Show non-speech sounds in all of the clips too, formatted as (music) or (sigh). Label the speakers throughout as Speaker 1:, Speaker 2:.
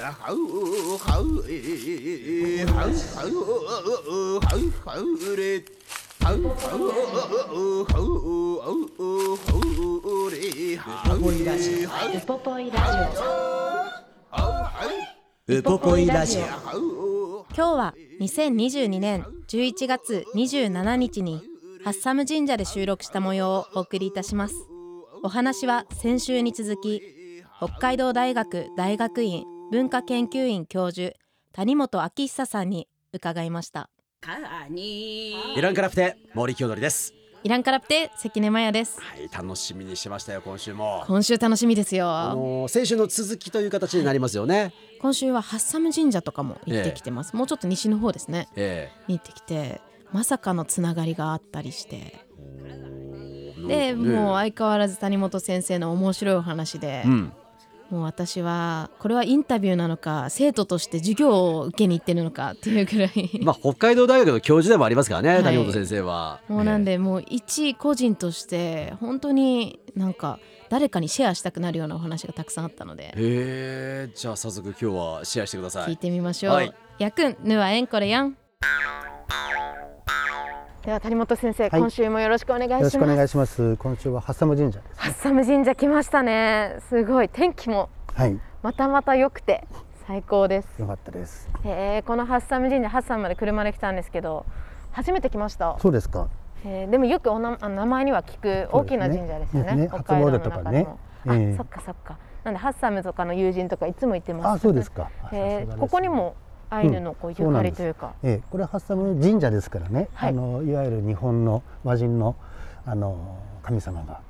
Speaker 1: やはうはうえはうはうはうはうれはうはうはうはうれはう
Speaker 2: ウポポイラジオ。
Speaker 3: ウポポイラジオ
Speaker 2: 今日は2022年11月27日にハッサム神社で収録した模様をお送りいたします。お話は先週に続き北海道大学大学院文化研究院教授谷本明久さんに伺いました。
Speaker 3: イランカラプテ森清則です。
Speaker 2: イランカラプテ関根麻也です。
Speaker 3: はい楽しみにしてましたよ今週も。
Speaker 2: 今週楽しみです
Speaker 3: あ
Speaker 2: よ
Speaker 3: の先週の続きという形になりますよね、
Speaker 2: 今週はハッサム神社とかも行ってきてます、もうちょっと西の方ですね。
Speaker 3: え
Speaker 2: に行ってきてまさかのつながりがあったりして。
Speaker 3: え
Speaker 2: で、
Speaker 3: ね。
Speaker 2: もう相変わらず谷本先生の面白いお話で、
Speaker 3: うん
Speaker 2: もう私はこれはインタビューなのか生徒として授業を受けに行ってるのかっていうくらい、(laughs)
Speaker 3: まあ北海道大学の教授でもありますからね、
Speaker 2: はい。
Speaker 3: 谷本先生は。
Speaker 2: もうなんでもう一個人として本当になんか誰かにシェアしたくなるようなお話がたくさんあったので。
Speaker 3: へえ。じゃあ早速今日はシェアしてください。
Speaker 2: 聞いてみましょう。
Speaker 3: はい。
Speaker 2: やくんぬはえんこれやん。では谷本先生、
Speaker 4: はい
Speaker 2: 今週もよろしくお願いします。
Speaker 4: よろしくお願いします。今週はハッサム神社です。
Speaker 2: ハッサム神社来ましたね。すごい天気も
Speaker 4: はい、
Speaker 2: またまた良くて最高です。
Speaker 4: よかったです。
Speaker 2: へえこのハッサム神社ハッサムまで車で来たんですけど初めて来ました。
Speaker 4: そうですか。
Speaker 2: へえでもよくおなあ名前には聞く大きな神社ですよね。
Speaker 4: ね
Speaker 2: 北海道の
Speaker 4: 初詣とかね
Speaker 2: 中でも。あ、
Speaker 4: ええ
Speaker 2: そっかそっか。なんでハッサムとかの友人とかいつも行ってます。
Speaker 4: あ、そうですか。
Speaker 2: え
Speaker 4: さすがです
Speaker 2: ここにもアイヌのこうゆかりというか。
Speaker 4: ええ、これはハッサム神社ですからね。
Speaker 2: はい
Speaker 4: あのいわゆる日本の和人のあの神様が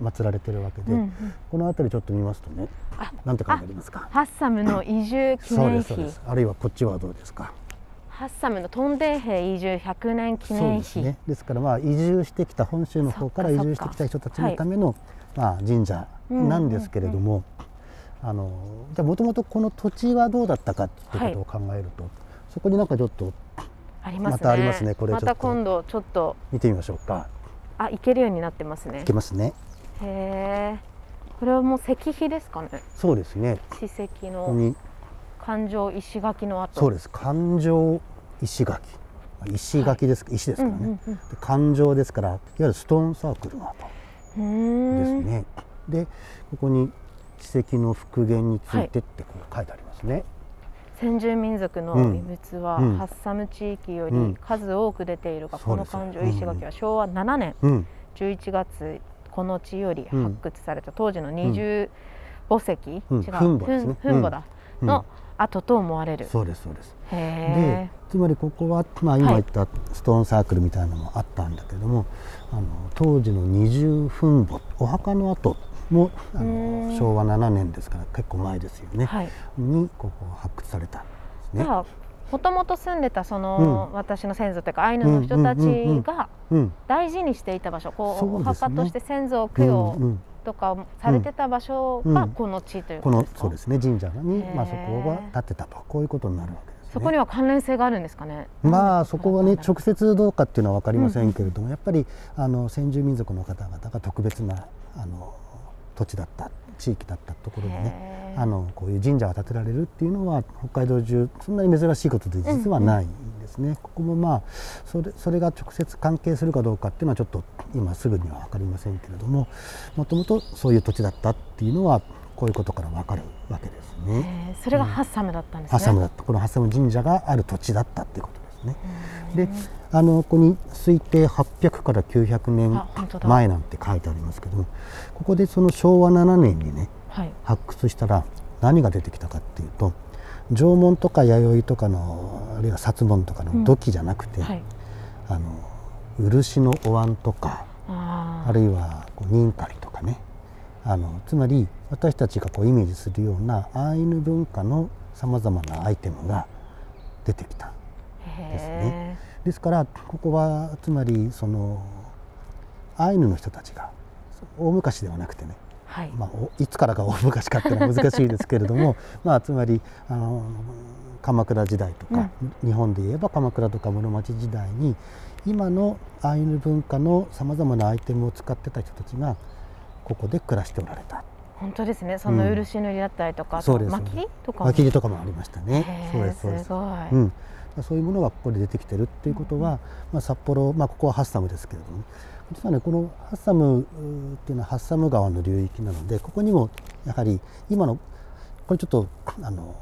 Speaker 4: 祀られてるわけで、
Speaker 2: うんうん
Speaker 4: この辺りちょっと見ますとね、
Speaker 2: あ
Speaker 4: なんて書いてありますか？
Speaker 2: ハッサムの移住記
Speaker 4: そうで
Speaker 2: 念碑
Speaker 4: すそうです。あるいはこっちはどうですか？
Speaker 2: ハッサムのトンデン兵移住100年記
Speaker 4: そう
Speaker 2: 念碑、
Speaker 4: ですね。ですからまあ移住してきた本州の方から移住してきた人たちのための、まあ神社なんですけれども、あのじゃあもともとこの土地はどうだったかっていうことを考えると、そこになんかちょっと
Speaker 2: ありますね
Speaker 4: またありますねこれ
Speaker 2: また今度ちょっと
Speaker 4: 見てみましょうか。
Speaker 2: あ行けるようになってますね
Speaker 4: いけますね。
Speaker 2: へえこれはもう石碑ですかね
Speaker 4: そうですね。
Speaker 2: 史跡
Speaker 4: ここ
Speaker 2: の
Speaker 4: に
Speaker 2: 環状石垣の跡
Speaker 4: そうです。環状石垣。石垣です、石ですからね。
Speaker 2: うんうんうん
Speaker 4: で環状ですからいわゆるストーンサークルの跡ですね。でここに史跡の復元についてってこう書いてありますね。
Speaker 2: 先住民族の
Speaker 4: うん。
Speaker 2: 遺物は、
Speaker 4: うん。
Speaker 2: ハッサム地域より
Speaker 4: うん。
Speaker 2: 数多く出ているが、この
Speaker 4: そうです。
Speaker 2: 環状石垣は昭和7年
Speaker 4: うん。
Speaker 2: 11月この地より
Speaker 4: うん
Speaker 2: 発掘された当時の二重墓石、
Speaker 4: うん。
Speaker 2: 違う
Speaker 4: 墳墓ですね。
Speaker 2: 墳墓だ、
Speaker 4: うん。
Speaker 2: の跡と思われる、
Speaker 4: そうですそうです。
Speaker 2: へ
Speaker 4: で
Speaker 2: え
Speaker 4: つまりここは、まあ、今言ったストーンサークルみたいなのもあったんだけども、あの当時の二重墳墓お墓の跡もあ
Speaker 2: う
Speaker 4: の昭和7年ですから結構前ですよね、
Speaker 2: はい。
Speaker 4: にここ発掘されたんですね。
Speaker 2: もともと住んでたその、私の先祖というかアイヌの人たちが
Speaker 4: うん
Speaker 2: 大事にしていた場所こうお墓として先祖供
Speaker 4: うん
Speaker 2: 養
Speaker 4: うん。
Speaker 2: とかされてた場所
Speaker 4: うん。
Speaker 2: がこの地という
Speaker 4: この
Speaker 2: ことですか、
Speaker 4: そうですね。神社に、まあ、
Speaker 2: へ
Speaker 4: そ
Speaker 2: ー
Speaker 4: こが建てたとこういうことになるわけですね。
Speaker 2: そこには関連性があるんですかね
Speaker 4: まあそこはね直
Speaker 2: 接
Speaker 4: 接どうかっていうのは分かりませんけれども、やっぱりあの先住民族の方々が特別なあの土地だった地域だったところでねあのこういう神社が建てられるっていうのは北海道中そんなに珍しいことで実はないんですね。ここもまあそれそれが直接関係するかどうかっていうのはちょっと今すぐには分かりませんけれどももともとそういう土地だったっていうのはこういうことから分かるわけですね。
Speaker 2: それがハッサムだったんですね、
Speaker 4: ハッサムだった。このハッサム神社がある土地だったっていうことね。であのここに推定800から900年前なんて書いてありますけどもここでその昭和7年にね
Speaker 2: はい。
Speaker 4: 発掘したら何が出てきたかっていうと縄文とか弥生とかのあるいは薩文とかの土器じゃなくて、
Speaker 2: はい。
Speaker 4: あの漆のお椀とか
Speaker 2: あ
Speaker 4: あるいはこう忍狩りとかね。あのつまり私たちがこうイメージするようなアイヌ文化のさまざまなアイテムが出てきたですね。ですからここはつまりそのアイヌの人たちが大昔ではなくてね、
Speaker 2: はい。
Speaker 4: まあ、おいつからが大昔かっていうのは難しいですけれども (laughs) まあつまりあの鎌倉時代とか、日本で言えば鎌倉とか室町時代に今のアイヌ文化のさまざまなアイテムを使ってた人たちがここで暮らしておられた。
Speaker 2: 本当ですね。その漆塗りだったりとか、
Speaker 4: そうです。
Speaker 2: 巻きとかも。
Speaker 4: 巻きとかもありましたね。そうですそうです。
Speaker 2: すごい、
Speaker 4: うん、そういうものがここで出てきてるっていうことは、まあ、札幌、まあ、ここはハッサムですけれども。実はねこのハッサムっていうのはハッサム川の流域なのでここにもやはり今のこれちょっとあの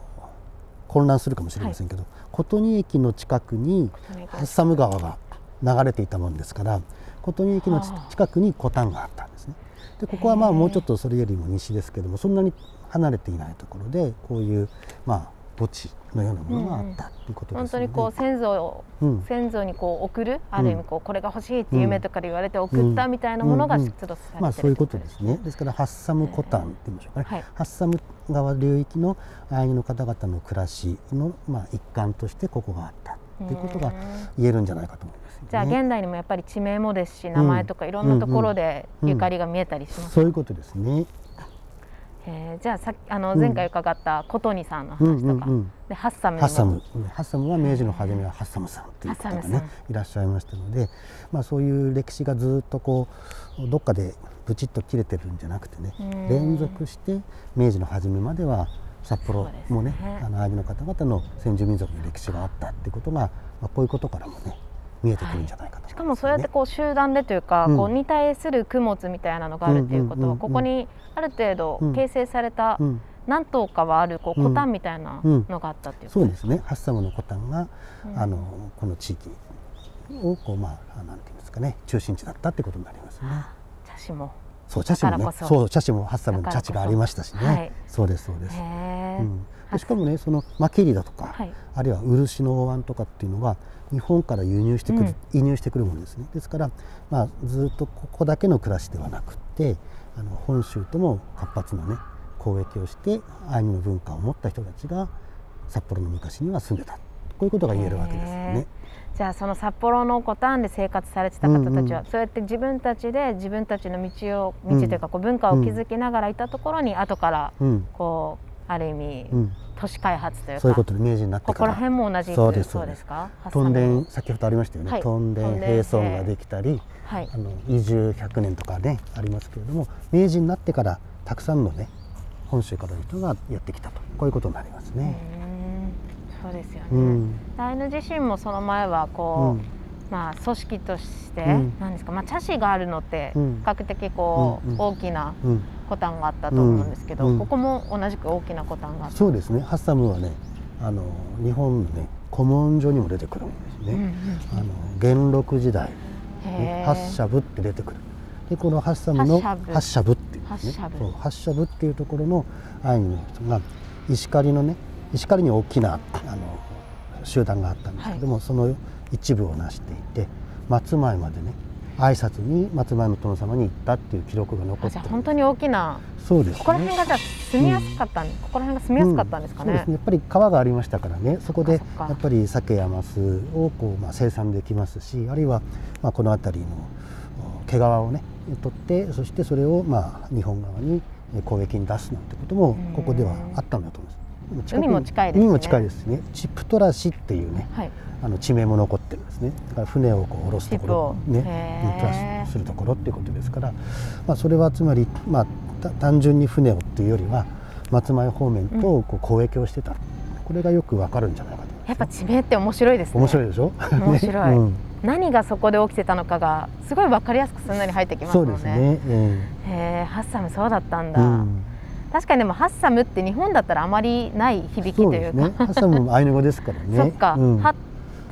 Speaker 4: 混乱するかもしれませんけど、琴仁駅の近くにハッサム川が流れていたもんですから琴仁駅の近くにコタンがあったんですね。でここはまあもうちょっとそれよりも西ですけどもそんなに離れていないところでこういうまあ墓地のようなものがあったということですので、
Speaker 2: 本当にこう先祖を、
Speaker 4: うん。
Speaker 2: 先祖にこう送るある意味こうこれが欲しいって夢とかで言われて送ったみたいなものが
Speaker 4: うん。
Speaker 2: 出土されてる
Speaker 4: まあそういうこと
Speaker 2: って
Speaker 4: ですね。ですからハッサムコタンって言いましょうかね。
Speaker 2: はい。
Speaker 4: ハッサム川流域のアイヌの方々の暮らしのまあ一環としてここがあったっていうことが言えるんじゃないかと思います、ね。
Speaker 2: じゃあ現代にもやっぱり地名もですし名前とかいろんなところでゆかりが見えたりします、
Speaker 4: そういうことですね。
Speaker 2: へー。じゃあさあの
Speaker 4: うん。
Speaker 2: 前回伺った琴仁さんの
Speaker 4: うん
Speaker 2: 話とか、
Speaker 4: うんうん。
Speaker 2: でハッサム
Speaker 4: ハッサム、うんハッサムは明治の初めはハッサムさんという方がね。いらっしゃいましたので、まあそういう歴史がずっとこうどっかでブチッと切れてるんじゃなくてね
Speaker 2: うん、
Speaker 4: 連続して明治の初めまでは札幌もね
Speaker 2: ね。
Speaker 4: あのアイヌの方々の先住民族の歴史があったっていうことが、まあこういうことからもね見えてくるんじゃないかと思います、ね。
Speaker 2: しかもそうやってこう集団でというか、
Speaker 4: うん。
Speaker 2: こうに対する供物みたいなのがあるということは、ここにある程度
Speaker 4: うん。
Speaker 2: 形成された
Speaker 4: うん、
Speaker 2: 何棟かはあるこう
Speaker 4: うん
Speaker 2: コタンみたいな
Speaker 4: うん
Speaker 2: のがあったっていうこと。
Speaker 4: そうですね。ハッサムのコタンが、
Speaker 2: うん。
Speaker 4: あのこの地域をこうまあなんていうんですかね。中心地だったってことになりますね。
Speaker 2: 茶師も。
Speaker 4: そう茶師もね。
Speaker 2: そ。
Speaker 4: そう茶師もハッサムの茶師がありましたしね、
Speaker 2: はい。
Speaker 4: そうですそうです、うん、でしかもねそのマキリだとか、
Speaker 2: はい。
Speaker 4: あるいは漆のお椀とかっていうのは日本から輸入してくる、
Speaker 2: うん。
Speaker 4: 輸入してくるものですね。ですから、まあ、ずっとここだけの暮らしではなくってあの本州とも活発なね交易をしてアイヌの文化を持った人たちが札幌の昔には住んでた。こういうことが言えるわけですよね。
Speaker 2: じゃあその札幌のコタンで生活されてた方たちは、
Speaker 4: うん。うん
Speaker 2: そうやって自分たちで自分たちの道を道というかこう文化を築きながらいたところに後から
Speaker 4: うん。
Speaker 2: こうある意味
Speaker 4: うん、
Speaker 2: 都市開発というか、
Speaker 4: そういうことで明治になって
Speaker 2: ここ
Speaker 4: から
Speaker 2: ら辺も同じ
Speaker 4: そうです
Speaker 2: そうです。か？
Speaker 4: 屯田
Speaker 2: ハッ
Speaker 4: 先ほどありましたよね、
Speaker 2: はい
Speaker 4: 屯田
Speaker 2: 屯田
Speaker 4: 並村ができたり
Speaker 2: はい。
Speaker 4: あの移住100年とかねありますけれども明治になってからたくさんのね本州からの人がやってきたと。こういうことになりますね。
Speaker 2: んそうですよね、
Speaker 4: うん。
Speaker 2: アイヌ自身もその前はこう、
Speaker 4: うん。
Speaker 2: まあ組織として、
Speaker 4: うん。
Speaker 2: なんですかまあ茶師があるのって比
Speaker 4: うん。
Speaker 2: 較的こう、
Speaker 4: うんうん。
Speaker 2: 大きな
Speaker 4: うん、
Speaker 2: コタンがあったと思うんですけど、
Speaker 4: うん。
Speaker 2: ここも同じく大きなコタンがあった。
Speaker 4: そうですね。ハッサムはねあの日本のね古文書にも出てくるんですね。
Speaker 2: うんうん
Speaker 4: あの元禄時代、
Speaker 2: へ
Speaker 4: ね、
Speaker 2: ー。
Speaker 4: ハッシャブって出てくる。でこのハッサムの
Speaker 2: ハッシャブ。
Speaker 4: っていうね
Speaker 2: ハッシャブ。
Speaker 4: そうハッシャブっていうところのアイヌの人が石狩のね石狩に大きなあの集団があったんですけども、その一部を成していて松前までね挨拶に松前の殿様に行ったっていう記録が残
Speaker 2: あ
Speaker 4: って
Speaker 2: 本当に大きな
Speaker 4: そうですね
Speaker 2: ここら辺がじゃあ住みやすかったん、ここら辺が住みやすかったんですかね
Speaker 4: うん。ねやっぱり川がありましたからねそこでやっぱり鮭やマスをこう、まあ、生産できますしあるいは、まあ、この辺りのお毛皮をね取ってそしてそれを、まあ、日本側にえ交易に出すなんてこともここではあったんだと思います。
Speaker 2: 海も近いですね
Speaker 4: 海も近いですね。チップトラシっていうね、
Speaker 2: はい。
Speaker 4: あの地名も残ってるんですね。だから船をこう下ろすところねプラスするところっていうことですから、まあそれはつまりまあた単純に船をっていうよりは松前方面とこう交易をしてた。これがよくわかるんじゃないかと
Speaker 2: やっぱ地名って面白いですね。
Speaker 4: 面白いでしょ？
Speaker 2: 面白い
Speaker 4: ね (laughs) うん
Speaker 2: 何がそこで起きてたのかがすごいわかりやすくすんなり入ってきます
Speaker 4: そ
Speaker 2: もね。
Speaker 4: うんですね。え
Speaker 2: へえ、ハッサムそうだったん
Speaker 4: え
Speaker 2: だ。
Speaker 4: うん
Speaker 2: 確かにでもハッサムって日本だったらあまりない響きというか。
Speaker 4: ね。ハッサムもアイヌ語ですからね。(laughs)
Speaker 2: そっか、
Speaker 4: うん
Speaker 2: ハ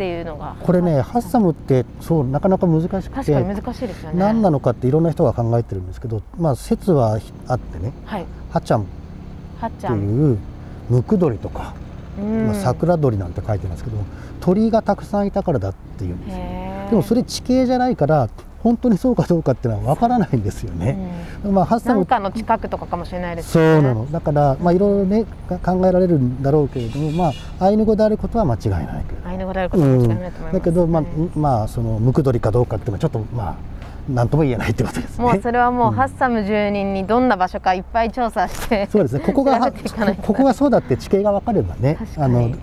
Speaker 2: っていうのが。
Speaker 4: これね、ハッサムってそうなかなか難しく
Speaker 2: 確か
Speaker 4: て
Speaker 2: に難しいですよね。
Speaker 4: 何なのかっていろんな人が考えてるんですけど、まあ説はあってね、
Speaker 2: はい。
Speaker 4: ハチャンっ。ていうムクドリとか、
Speaker 2: うん
Speaker 4: まあ、桜鳥なんて書いてますけど鳥がたくさんいたからだっていうんですでもそれ地形じゃないから本当にそうかどうかっていうのは分からないんですよね。まあハッサム
Speaker 2: なんかの近くとかかもしれないですね。
Speaker 4: うなのだからまあいろいろねか考えられるんだろうけれどもまあアイヌ語であることは間違いないけれど
Speaker 2: アイヌ語であることは間違いないと思います。
Speaker 4: だけど、まあ
Speaker 2: はい
Speaker 4: まあそのムクドリかどうかっていうのはちょっとまあ何とも言えないってことですね。
Speaker 2: もうそれはもう、
Speaker 4: うん
Speaker 2: ハッサム住人にどんな場所かいっぱい調査して (laughs)
Speaker 4: そうですね。ここがここがそうだって地形が分かればねあ
Speaker 2: に
Speaker 4: の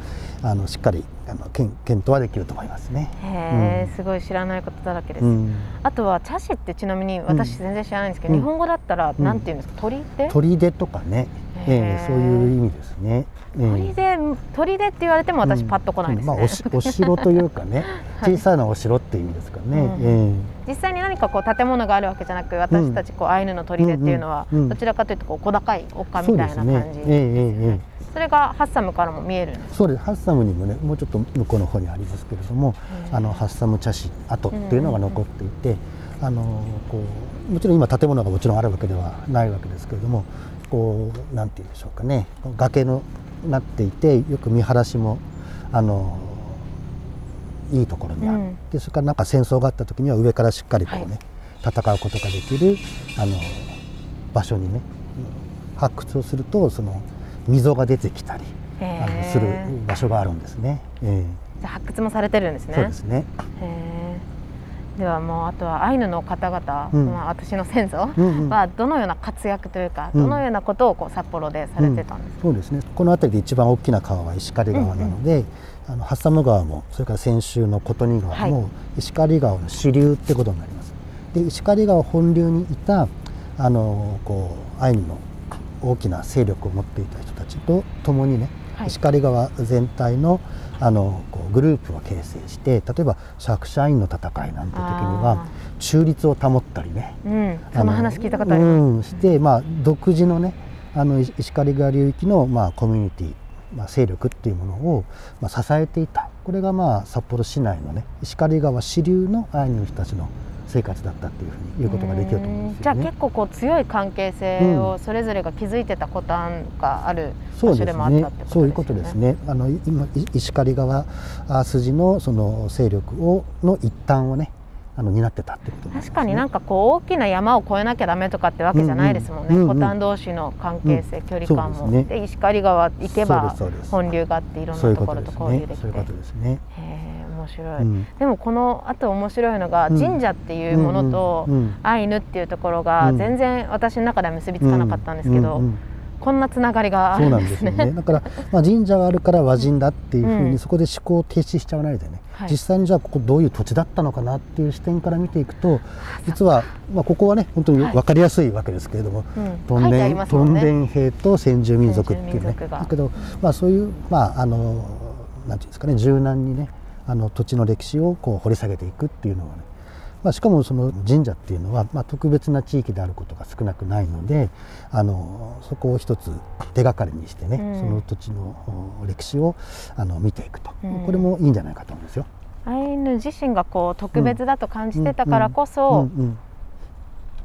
Speaker 4: あのしっかりあの検検討はできると思いますね。
Speaker 2: へえ、すごい知らないことだらけです。
Speaker 4: うん、
Speaker 2: あとは茶師ってちなみに私全然知らないんですけど、
Speaker 4: うん。
Speaker 2: 日本語だったら
Speaker 4: うん。
Speaker 2: なんていうんですか？鳥で、
Speaker 4: 砦とかね、え
Speaker 2: へー。
Speaker 4: えそういう意味ですね。ええ。
Speaker 2: 鳥で鳥でって言われても私
Speaker 4: うん。
Speaker 2: パッと来ないですね。
Speaker 4: まあおし (laughs) お城というかね、
Speaker 2: はい。
Speaker 4: 小さなお城っていう意味ですからね。
Speaker 2: うん
Speaker 4: え
Speaker 2: 実際に何かこう建物があるわけじゃなく私たちこうアイヌの砦っていうのは
Speaker 4: うんうんうん
Speaker 2: どちらかというとこう小高い丘
Speaker 4: え
Speaker 2: みたいな感じ
Speaker 4: ですね。
Speaker 2: それがハッサムからも見えるんです
Speaker 4: そうです。ハッサムにもねもうちょっと向こうの方にありますけれども
Speaker 2: へー
Speaker 4: あのハッサム茶室跡っていうのが残っていて、あのこうもちろん今建物がもちろんあるわけではないわけですけれどもこうなんて言うんでしょうかね。崖のなっていてよく見晴らしもあのいいところにある、
Speaker 2: うん。
Speaker 4: でそれからなんか戦争があった時には上からしっかりこうね、
Speaker 2: はい。
Speaker 4: 戦うことができるあの場所にね発掘をするとその溝が出てきたりあのする場所があるんですね。え
Speaker 2: じゃあ発掘もされてるんです
Speaker 4: え
Speaker 2: ね。
Speaker 4: そうですね。
Speaker 2: ではもうあとはアイヌの方々、
Speaker 4: うん。
Speaker 2: まあ、私の先祖
Speaker 4: うんうん。
Speaker 2: はどのような活躍というか、
Speaker 4: うん。
Speaker 2: どのようなことをこう札幌でされてたんですか、
Speaker 4: そうですね。この辺りで一番大きな川は石狩川なので、あのハッサム川もそれから先週の琴仁川も、
Speaker 2: は
Speaker 4: 石狩川の支流ってことになります。で石狩川本流にいたあのこうアイヌの大きな勢力を持っていた人たちと共にね、
Speaker 2: はい。
Speaker 4: 石狩川全体のあのこうグループを形成して例えば釈迦院の戦いなんて時には中立を保ったりね
Speaker 2: うん、その話聞いたことあります、
Speaker 4: うん、して、まあ、独自のねあの石石狩川流域の、まあ、コミュニティ、まあ、勢力っていうものを、まあ、支えていたこれが、まあ、札幌市内のね石狩川支流のアイヌの人たちの生活だったっていうふうに言うことができると思うんですよね。
Speaker 2: じゃあ結構こう強い関係性をそれぞれが築いてたことがある場所
Speaker 4: そうで
Speaker 2: もあったってことですよね。
Speaker 4: そういうことですね。あの今い石狩川あ筋のその勢力をの一端をねあの担ってたってことね。
Speaker 2: 確かになんかこう大きな山を越えなきゃダメとかってわけじゃないですもんね、
Speaker 4: うんうん
Speaker 2: コタン同士の関係性、
Speaker 4: うん
Speaker 2: 距離感も。
Speaker 4: ですね
Speaker 2: で石狩川行けば本流があっていろんなと
Speaker 4: こ
Speaker 2: ろと交流
Speaker 4: ね
Speaker 2: できて。
Speaker 4: そういうことですね。
Speaker 2: へえ面白い、
Speaker 4: うん。
Speaker 2: でもこのあと面白いのが
Speaker 4: うん。
Speaker 2: 神社っていうものと
Speaker 4: うんうん
Speaker 2: アイヌっていうところが
Speaker 4: うん。
Speaker 2: 全然私の中では結びつかなかったんですけど、
Speaker 4: うんうん
Speaker 2: こんなつながりがあるんで
Speaker 4: すすよね。だから、まあ、神社があるから和人だっていうふうに、
Speaker 2: うん。
Speaker 4: そこで思考を停止しちゃわないでね、
Speaker 2: はい。
Speaker 4: 実際にじゃあここどういう土地だったのかなっていう視点から見ていくと実は、まあ、ここはね本当に
Speaker 2: はい。
Speaker 4: 分かりやすいわけですけれども、
Speaker 2: うん。
Speaker 4: トン
Speaker 2: 書いてあ
Speaker 4: デントン
Speaker 2: りますもんね
Speaker 4: 兵と先住民族っていうね。だけど、まあ、そういう、まあ、あのなんていうんですかね柔軟にねあの土地の歴史をこう掘り下げていくっていうのはねまあ、しかもその神社っていうのは、まあ、特別な地域であることが少なくないのであのそこを一つ手がかりにしてね、
Speaker 2: うん。
Speaker 4: その土地のお歴史をあの見ていくと、
Speaker 2: うん。
Speaker 4: これもいいんじゃないかと思うんですよ。
Speaker 2: アイヌ自身がこう特別だと感じてたからこそ、
Speaker 4: うん。うん。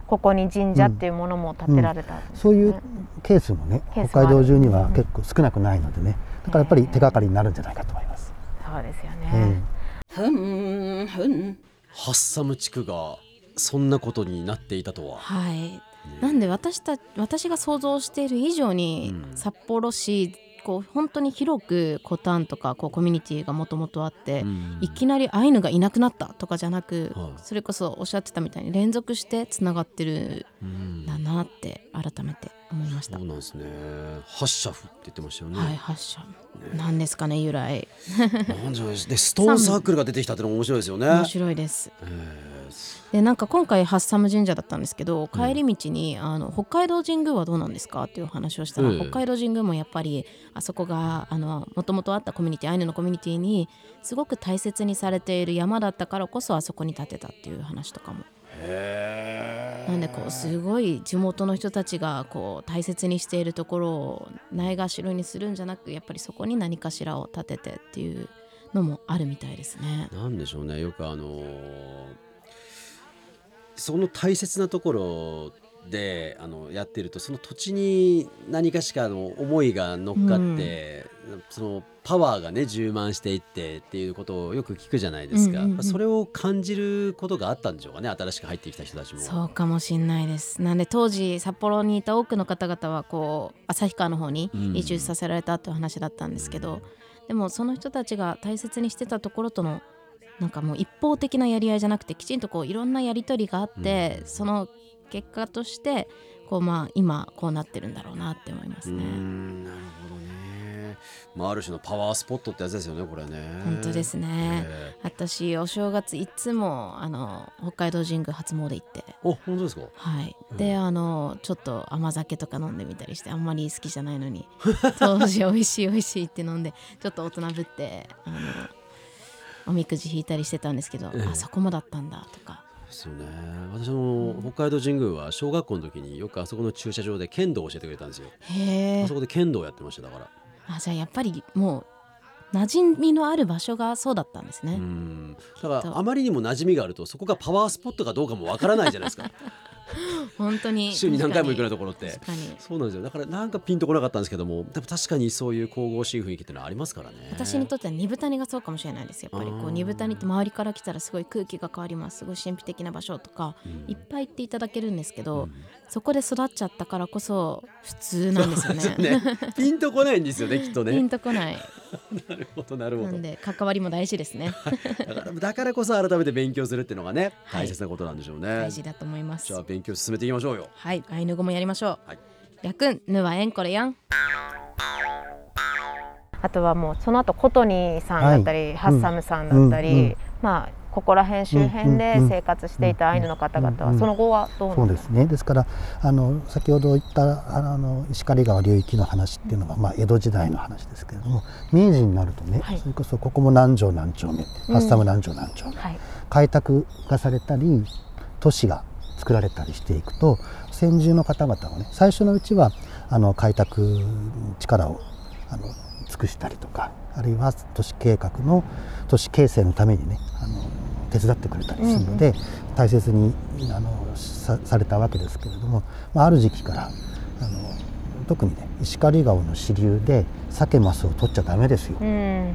Speaker 2: ここに神社っていうものも建てられたんですね、
Speaker 4: そういうケースもね北海道中には結構少なくないのでね。だからやっぱり手がかりになるんじゃないかと思います。
Speaker 2: そうですよ
Speaker 4: え
Speaker 2: ね、
Speaker 1: ふんふん
Speaker 3: ハッサム地区がそんなことになっていたとは。
Speaker 5: はい、なんで私た私が想像している以上に、
Speaker 3: うん。
Speaker 5: 札幌市こう本当に広くコタンとかこうコミュニティがもともとあって、
Speaker 3: うん。
Speaker 5: いきなりアイヌがいなくなったとかじゃなく、
Speaker 3: はい。
Speaker 5: それこそおっしゃってたみたいに連続してつながってる
Speaker 3: うん。
Speaker 5: んだなって改めて思いました。
Speaker 3: そうなんですね。ハッシャフって言ってましたよね、
Speaker 5: はい、発射なんですかね由来。
Speaker 3: なんじゃないでストーンサークルが出てきたってのも面白いですよね。
Speaker 5: 面白いです。
Speaker 3: えー
Speaker 5: でなんか今回ハッサム神社だったんですけど帰り道に、あの北海道神宮はどうなんですかっていう話をしたら、
Speaker 3: ええ
Speaker 5: 北海道神宮もやっぱりあそこがもともとあったコミュニティアイヌのコミュニティにすごく大切にされている山だったからこそあそこに建てたっていう話とかも。
Speaker 3: へ
Speaker 5: なんでこうすごい地元の人たちがこう大切にしているところをないがしろにするんじゃなくやっぱりそこに何かしらを立ててっていうのもあるみたいですね。
Speaker 3: なんでしょうねよくあのーその大切なところであのやってるとその土地に何かしかの思いが乗っかって、
Speaker 6: そのパワーがね充満していってっていうことをよく聞くじゃないですか、
Speaker 5: うんうんうん。
Speaker 6: それを感じることがあったんでしょうかね新しく入ってきた人たちも。
Speaker 5: そうかもしんないです。なんで当時札幌にいた多くの方々はこう旭川の方に移住させられたという話だったんですけど、でもその人たちが大切にしてたところとのなんかもう一方的なやり合いじゃなくてきちんとこういろんなやり取りがあって、その結果としてこうまあ今こうなってるんだろうなって思いますね。
Speaker 6: んなるほどね、まあ、ある種のパワースポットってやつですよねこれね。
Speaker 5: 本当ですね、
Speaker 6: え
Speaker 5: 私お正月いつもあの北海道神宮初詣行って。
Speaker 6: ーお本当ですか？
Speaker 5: はい、であのちょっと甘酒とか飲んでみたりしてあんまり好きじゃないのに (laughs) 当時美味しい美味しいって飲んでちょっと大人ぶってあのおみくじ引いたりしてたんですけど、
Speaker 6: ええ。
Speaker 5: あそこもだったんだとか
Speaker 6: ですよね。私の北海道神宮は小学校の時によくあそこの駐車場で剣道を教えてくれたんですよ。あそこで剣道をやってましただから。
Speaker 5: あじゃあやっぱりもう馴染みのある場所がそうだったんですね、
Speaker 6: うん。だからあまりにも馴染みがあるとそこがパワースポットかどうかもわからないじゃないですか (laughs)
Speaker 5: 本当に。
Speaker 6: 週に何回も行くような
Speaker 5: 確
Speaker 6: ところって。そうなんですよ。だからなんかピンとこなかったんですけどもでも確かにそういう神々しい雰囲気っていうのはありますからね。
Speaker 5: 私にとっては二部谷がそうかもしれないです。やっぱりこう二部谷って周りから来たらすごい空気が変わります。すごい神秘的な場所とか、いっぱい行っていただけるんですけど、そこで育っちゃったからこそ普通なんですよね。
Speaker 6: ね。ピンとこないんですよねきっと
Speaker 5: ピン
Speaker 6: ね
Speaker 5: とこない。(laughs)
Speaker 6: なるほどなるほど。
Speaker 5: なんで関わりも大事ですね。(laughs)
Speaker 6: だからだからこそ改めて勉強するっていうのがね
Speaker 5: はい。
Speaker 6: 大切なことなんでしょうね、
Speaker 5: 大事だと思います。
Speaker 6: じゃあ勉強進めていきましょうよ。
Speaker 5: はいアイヌ語もやりましょう、
Speaker 6: はい。
Speaker 5: やくんぬはえんこれやん。
Speaker 2: あとはもうその後コトニーさんだったり、
Speaker 4: はい。
Speaker 2: ハッサムさんだったり、
Speaker 4: うんうん
Speaker 2: まあここら辺周辺で生活していたアイヌの方々は
Speaker 4: うん。
Speaker 2: その後はどう
Speaker 4: そう
Speaker 2: なん
Speaker 4: ですね。ですからあの先ほど言ったあの石狩川流域の話っていうのは、まあ、江戸時代の話ですけれども明治になるとね、
Speaker 2: はい。
Speaker 4: それこそここも南城何丁目
Speaker 2: うん
Speaker 4: ハッサム南城何丁目、
Speaker 2: はい。
Speaker 4: 開拓がされたり都市が作られたりしていくと先住の方々はね最初のうちはあの開拓に力をあの尽くしたりとかあるいは都市計画の都市形成のためにねあの手伝ってくれたりするので、大切にあのさされたわけですけれども、まあ、ある時期からあの特にね石狩川の支流で鮭マスを取っちゃダメですよ。
Speaker 2: うん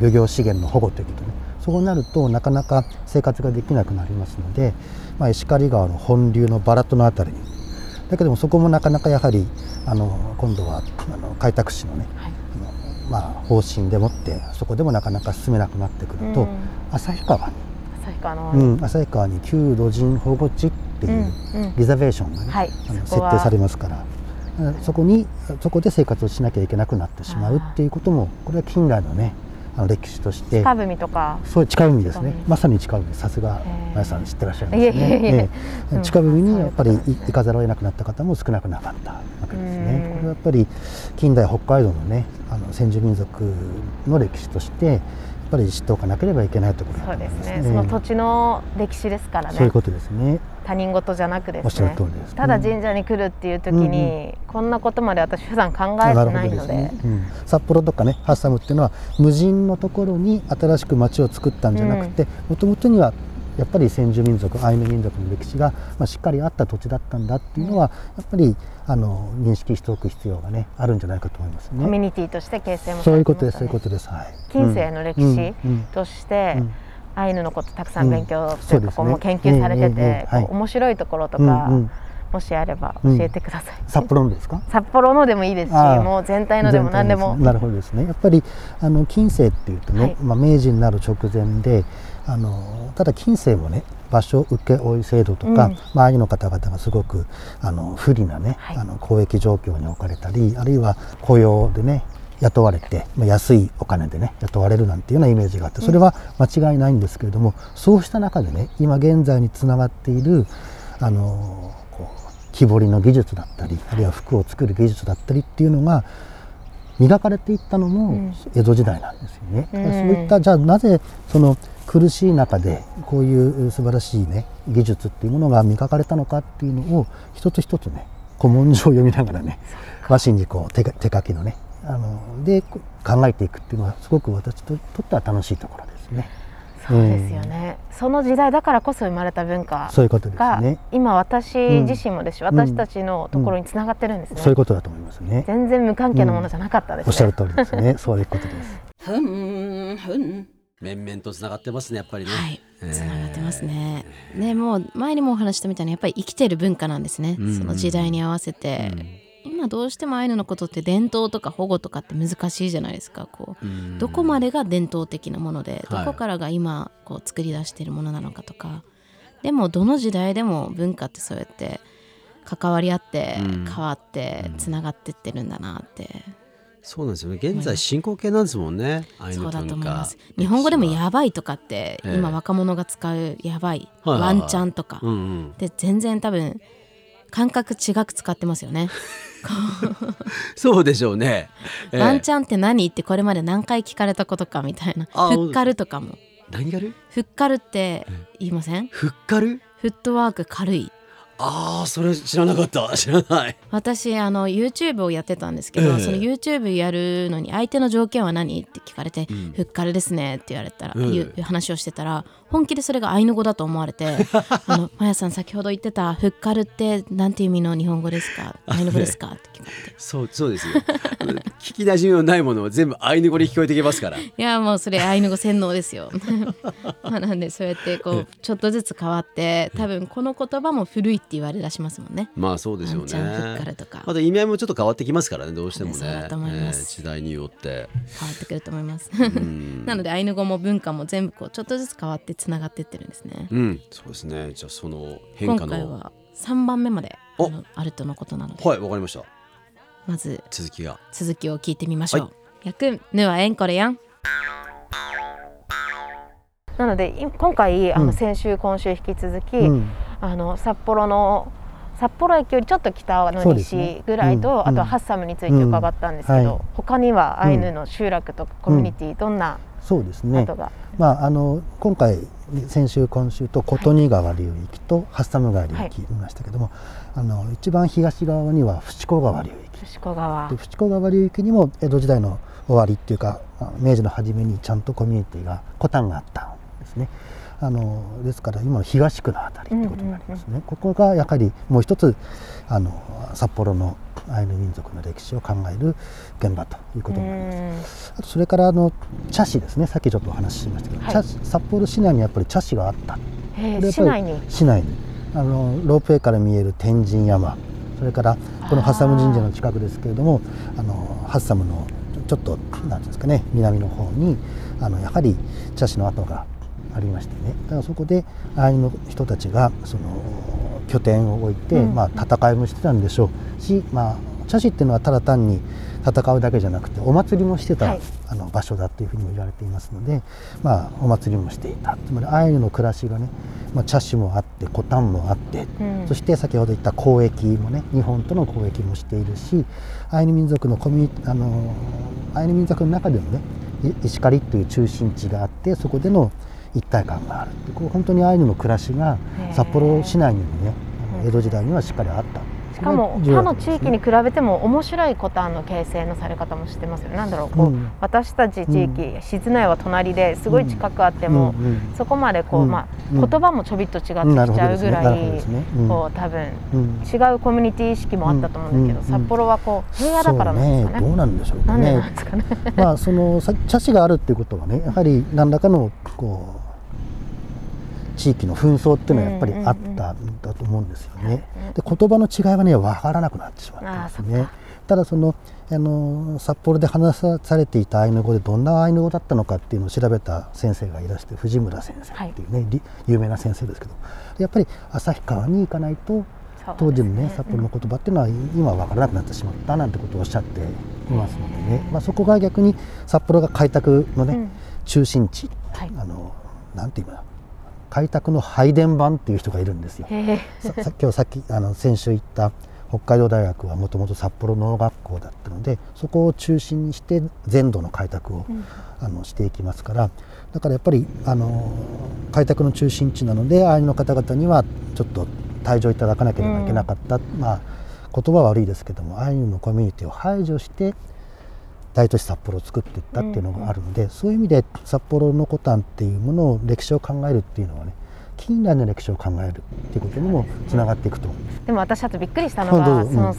Speaker 4: 漁業資源の保護ということねそうなるとなかなか生活ができなくなりますので、まあ、石狩川の本流のバラトのあたり。にだけどもそこもなかなかやはりあの今度はあの開拓使のね、
Speaker 2: はい。
Speaker 4: あのまあ、方針でもってそこでもなかなか進めなくなってくると、
Speaker 2: うん。
Speaker 4: 旭川に、
Speaker 2: 旭川の、
Speaker 4: うん、旭川に旧土人保護地っていう
Speaker 2: うんうん。
Speaker 4: リザベーションがね、
Speaker 2: はい。
Speaker 4: あの設定されますから。うんそこにそこで生活をしなきゃいけなくなってしまうっていうこともこれは近代のねあの歴史として。
Speaker 2: 近海とか。
Speaker 4: そう近海ですね。まさに近海さすが
Speaker 2: へー。
Speaker 4: 皆さん知ってらっしゃいますね。
Speaker 2: いえ
Speaker 4: 近海にやっぱりい行かざるを得なくなった方も少なくなかったわけです
Speaker 2: うん。
Speaker 4: ねこれはやっぱり近代北海道のねあの先住民族の歴史としてやっぱり知っておかなければいけないところだと思いますす
Speaker 2: ね。その土地の歴史ですからね。
Speaker 4: そういうことですね
Speaker 2: 他人事じゃなくですね。ただ神社に来るっていう時に、こんなことまで私普段考えてないので。
Speaker 4: うん。札幌とかねハッサムっていうのは無人のところに新しく町を作ったんじゃなくてもともとにはやっぱり先住民族アイヌ民族の歴史が、まあ、しっかりあった土地だったんだっていうのは、やっぱりあの認識しておく必要がねあるんじゃないかと思います
Speaker 2: コミュ
Speaker 4: ね。
Speaker 2: ニティとして形成もさ
Speaker 4: そうい
Speaker 2: れ
Speaker 4: うことです、そういうことです。はい。
Speaker 2: 近世の歴史
Speaker 4: うん。うん。
Speaker 2: として、
Speaker 4: うん
Speaker 2: アイヌのことたくさん勉強
Speaker 4: うん。
Speaker 2: というか、こうもう研究されてて、
Speaker 4: はい
Speaker 2: こう面白いところと
Speaker 4: うん
Speaker 2: か、
Speaker 4: うん。
Speaker 2: もしあれば
Speaker 4: うん。
Speaker 2: 教えてください、
Speaker 4: 札幌のですか？
Speaker 2: 札幌のでもいいですしもう全体のでも何でも。
Speaker 4: なるほどですね。やっぱりあの近世っていうとね、
Speaker 2: はい。
Speaker 4: まあ、明治になる直前であのただ近世もね場所受負制度とか、
Speaker 2: うん。
Speaker 4: まあ、ああいうの方々がすごくあの不利なね、
Speaker 2: はい。
Speaker 4: あの交易状況に置かれたりあるいは雇用でね雇われて、まあ、安いお金でね雇われるなんていうようなイメージがあってそれは間違いないんですけれども、そうした中でね今現在につながっているあのこう木彫りの技術だったりあるいは服を作る技術だったりっていうのが磨かれていったの
Speaker 2: う
Speaker 4: も
Speaker 2: ん。
Speaker 4: 江戸時代なんですよね。
Speaker 2: うん。
Speaker 4: そういったじゃあなぜその苦しい中でこういう素晴らしいね技術っていうものが磨かれたのかっていうのを一つ一つね古文書を読みながらね和紙にこう手が手書きのねあので考えていくっていうのはすごく私ととっては楽しいところですね。
Speaker 5: そうですよね、その時代だからこそ生まれた文化
Speaker 4: そういうことです
Speaker 5: が
Speaker 4: ね。
Speaker 5: 今私自身もですし、
Speaker 4: ん
Speaker 5: 私たちのところにつながってるんですね、
Speaker 4: そういうことだと思いますね。
Speaker 5: 全然無関係なものじゃなかったですね、
Speaker 4: おっしゃる通りですね。(laughs) そういうことです。
Speaker 1: ふんふん。
Speaker 6: 面々とつながってますねやっぱりね。
Speaker 5: はい。
Speaker 6: えー。
Speaker 5: つながってますね、ねもう前にもお話ししたみたいにやっぱり生きてる文化なんですね、
Speaker 6: うん。
Speaker 5: その時代に合わせて、今どうしてもアイヌのことって伝統とか保護とかって難しいじゃないですか。こう
Speaker 6: うん。
Speaker 5: どこまでが伝統的なものでど
Speaker 6: はい。
Speaker 5: こからが今こう作り出しているものなのかとか、でもどの時代でも文化ってそうやって関わり合って
Speaker 6: うん。
Speaker 5: 変わってつながってってるんだなって、
Speaker 6: そうなんですよね。現在進行形なんですもんねアイヌ
Speaker 5: そうだと
Speaker 6: 文化
Speaker 5: 思います。日本語でも「
Speaker 6: 歴史は
Speaker 5: やばい」とかって
Speaker 6: ええ
Speaker 5: 今若者が使う「やばい」
Speaker 6: はいはいはい。
Speaker 5: ワンチャン」とか。
Speaker 6: うんうん。
Speaker 5: で全然多分感覚違く使ってますよね。(laughs) (laughs)
Speaker 6: そうでしょうね、ええ。
Speaker 5: ワンチャンって何ってこれまで何回聞かれたことかみたいな。
Speaker 6: あ
Speaker 5: フッカルとかも。
Speaker 6: 何やる？
Speaker 5: フッカルって言いません？
Speaker 6: ふっかる？
Speaker 5: フットワーク軽い。
Speaker 6: ああそれ知らなかった。(laughs) 知らない。
Speaker 5: 私あの YouTube をやってたんですけど、
Speaker 6: ええ。
Speaker 5: その YouTube やるのに相手の条件は何？って聞かれて「
Speaker 6: ん。
Speaker 5: ふっかるですね」って言われたら、
Speaker 6: うん
Speaker 5: いう話をしてたら本気でそれがアイヌ語だと思われて「(laughs) あのマヤさん先ほど言ってたふっかるってなんて意味の日本語ですか？アイヌ語ですか?」って聞かれて。
Speaker 6: そうそうですよ。(laughs) 聞き馴染みのないものを全部アイヌ語に聞こえてきますから。
Speaker 5: いやもうそれアイヌ語洗脳ですよ。まあなんでそうやってこうちょっとずつ変わって多分この言葉も古いって言われ出しますもんね。
Speaker 6: まあそうですよね。
Speaker 5: ワンチャンふっかるとか。
Speaker 6: また意味合いもちょっと変わってきますからねどうしてもね。時代によって。
Speaker 5: 変わってくると思います。
Speaker 6: うん。
Speaker 5: なのでアイヌ語も文化も全部こうちょっとずつ変わってつながってってるんですね。
Speaker 6: うん。そうですね。じゃあその変
Speaker 5: 今
Speaker 6: 化の。
Speaker 5: 回は3番目まであるとのことなので。
Speaker 6: はいわかりました。
Speaker 5: まず
Speaker 6: 続きが。
Speaker 5: 続きを聞いてみましょう。
Speaker 6: は
Speaker 5: やくんぬはえんこれやん。なのでい今回あ
Speaker 4: うん。
Speaker 5: の先週今週引き続き、
Speaker 4: うん
Speaker 5: あの札幌の札幌駅よりちょっと北の西ぐらいと、
Speaker 4: うん
Speaker 5: あとはハッサムについて伺ったんですけど、
Speaker 4: うんはい。
Speaker 5: 他にはアイヌの集落とかコミュニティ、どんな
Speaker 4: そうですね。まあ、あの今回先週今週と琴仁川流域とハッサム川流域見ましたけども、あの一番東側には伏子川流域。
Speaker 5: 伏子川。
Speaker 4: で伏子川流域にも江戸時代の終わりっていうかあ明治の初めにちゃんとコミュニティがコタンがあったんですね。あのですから今の東区のあたりということになりますね、ここがやはりもう一つあの札幌のアイヌ民族の歴史を考える現場ということになります。あとそれからあの茶師ですね。さっきちょっとお話ししましたけど、
Speaker 5: はい。
Speaker 4: 札幌市内にやっぱり茶師があった。こ
Speaker 5: 市内に。
Speaker 4: 市内に。あのロープウェイから見える天神山。それからこのハッサム神社の近くですけれどもあのハッサムのちょっとなんていうんですかね南の方にあのやはり茶師の跡がありましてね。だからそこでアイヌの人たちがその拠点を置いて、
Speaker 5: うん。
Speaker 4: まあ、戦いもしてたんでしょう。し、まあ、茶師っていうのはただ単に戦うだけじゃなくてお祭りもしてた、
Speaker 5: はい。
Speaker 4: あの場所だというふうにも言われていますので、まあ、お祭りもしていた。つまりアイヌの暮らしがね、まあ、茶師もあってコタンもあって、
Speaker 5: うん。
Speaker 4: そして先ほど言った交易もね日本との交易もしているしアイヌ民族のコミュニあのアイヌ民族の中でもねい石狩という中心地があってそこでの一体感があるってこう本当にアイヌの暮らしが札幌市内にもね江戸時代にはしっかりあった。
Speaker 5: しかも他の地域に比べても面白いコタンの形成のされ方もしてますよね。なんだろうこう、
Speaker 4: うん。
Speaker 5: 私たち地域、静内は隣ですごい近くあっても、
Speaker 4: うん。うん。
Speaker 5: そこまでこう、
Speaker 4: うん。
Speaker 5: まあ、
Speaker 4: うん。
Speaker 5: 言葉もちょびっと違ってきちゃうぐらい、
Speaker 4: ね。うん。
Speaker 5: こう多分
Speaker 4: うん
Speaker 5: 違うコミュニティ意識もあったと思うんだけど、
Speaker 4: うん。うん。
Speaker 5: 札幌はこう平野だからなんですかね。
Speaker 4: ねどうなんでしょうかね。
Speaker 5: なんですかね。
Speaker 4: まあそのさ茶師があるっていうことはねやはり何らかのこう地域の紛争っていうのはやっぱりあったんだと思うんですよね。で言葉の違いはね分からなくなってしまってますね。ただそのあの札幌で話されていたアイヌ語でどんなアイヌ語だったのかっていうのを調べた先生がいらして藤村先生っていうね、り有名な先生ですけど。やっぱり旭川に行かないと当時のね札幌の言葉っていうのは今は分からなくなってしまったなんてことをおっしゃっていますのでね、まあ、そこが逆に札幌が開拓のね、
Speaker 5: うん
Speaker 4: 中心地、
Speaker 5: はい。
Speaker 4: あのなんていうかな開拓の配電盤っていう人がいるんですよ。さ (laughs) さ今日さっきあの先週言った北海道大学はもともと札幌農学校だったのでそこを中心にして全土の開拓を、あのしていきますからだからやっぱりあの開拓の中心地なのでアイヌの方々にはちょっと退場いただかなければいけなかった、まあ言葉は悪いですけどもアイヌのコミュニティを排除して大都市札幌を作っていったっていうのがあるので、そういう意味で札幌のコタンっていうものを歴史を考えるっていうのはね近代の歴史を考えるっていうことにもつながっていくと
Speaker 5: でも私あとびっくりしたの
Speaker 4: どう
Speaker 5: が、
Speaker 4: ぞ
Speaker 5: その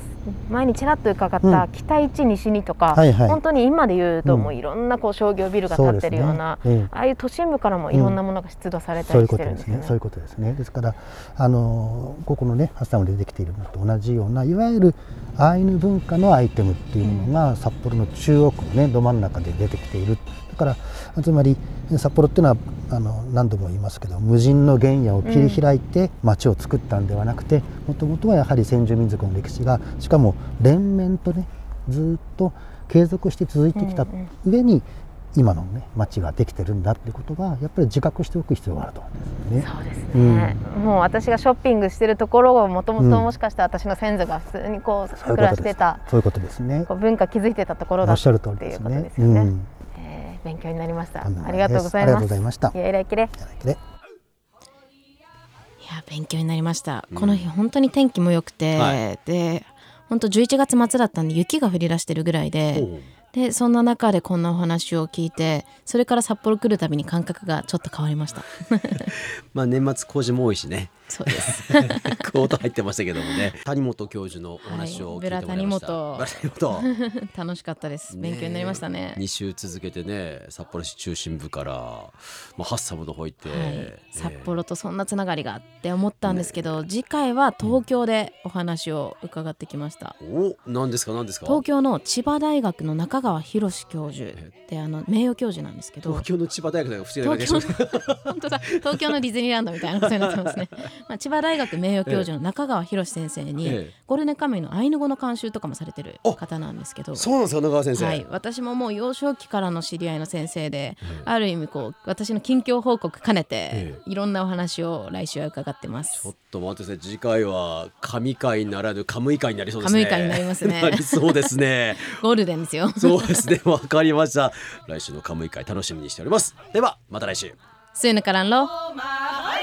Speaker 5: 前にちらっと伺った
Speaker 4: うん
Speaker 5: 北一西二とか、
Speaker 4: はいはい
Speaker 5: 本当に今で言うと
Speaker 4: うん
Speaker 5: もういろんなこう商業ビルが建ってるような
Speaker 4: そうですねええ
Speaker 5: ああいう都心部からもいろんなものが出土されたりし。てるんですよね。
Speaker 4: そういうことですね。ですから、あのここのね、ハッサムで出てきているのと同じような、いわゆるアイヌ文化のアイテムっていうものが、札幌の中央区のね、ど真ん中で出てきている。だから、つまり、札幌っていうのは、あの何度も言いますけど、無人の原野を切り開いて街を作ったんではなくて、もともとはやはり先住民族の歴史が、しかも連綿とね、ずっと継続して続いてきた上に、今のね町ができてるんだってことがやっぱり自覚しておく必要があると思うんですよね。
Speaker 5: そうですね、もう私がショッピングしてるところをもともと
Speaker 4: うん
Speaker 5: もしかしたら私の先祖が普通にこう暮らしてた
Speaker 4: そういうことですね。
Speaker 5: こう文化築いてたところだっていう。ことですよね。勉強になりました。ありがとうござい
Speaker 4: ありがとう
Speaker 5: ます。
Speaker 4: ございました
Speaker 5: いやいらいきれ。
Speaker 4: やられ
Speaker 5: いや勉強になりました、この日本当に天気も良くて、
Speaker 6: は
Speaker 5: で本当11月末だったんで雪が降り出してるぐらいででそんな中でこんなお話を聞いてそれから札幌来るたびに感覚がちょっと変わりました。(laughs)
Speaker 6: まあ年末工事も多いしね。
Speaker 5: そうです。(laughs)
Speaker 6: コート入ってましたけどもね。谷本教授のお話を聞いてもらいました、
Speaker 5: はい。
Speaker 6: 谷本。(laughs)
Speaker 5: 楽しかったです。勉強になりましたね。
Speaker 6: 2週続けてね札幌市中心部から、まあ、ハッサムの方行って、
Speaker 5: はい、札幌とそんなつながりがあって思ったんですけど、次回は東京でお話を伺ってきました、
Speaker 6: お何ですか何ですか？
Speaker 5: 東京の千葉大学の中川博教授ってあの名誉教授なんですけど。
Speaker 6: 東京の千葉大学が不思議 (laughs)
Speaker 5: 本当だ。東京のディズニーランドみたいなことになってますね、(laughs) まあ、千葉大学名誉教授の中川博先生に、
Speaker 6: ええ。
Speaker 5: ゴールデンカムイのアイヌ語の監修とかもされてる方なんですけど。
Speaker 6: そうなんですか中川先生、
Speaker 5: はい、私ももう幼少期からの知り合いの先生で、ある意味こう私の近況報告兼ねて、
Speaker 6: え
Speaker 5: いろんなお話を来週は伺ってます
Speaker 6: と待ってください。次回は神会ならぬカムイ会になりそうですね。
Speaker 5: カムイ会になりますね。
Speaker 6: そうですね。(laughs)
Speaker 5: ゴールデンですよ。
Speaker 6: そうですね。わかりました。来週のカムイ会楽しみにしております。ではまた来週。
Speaker 5: スーヌカランロ。
Speaker 1: ま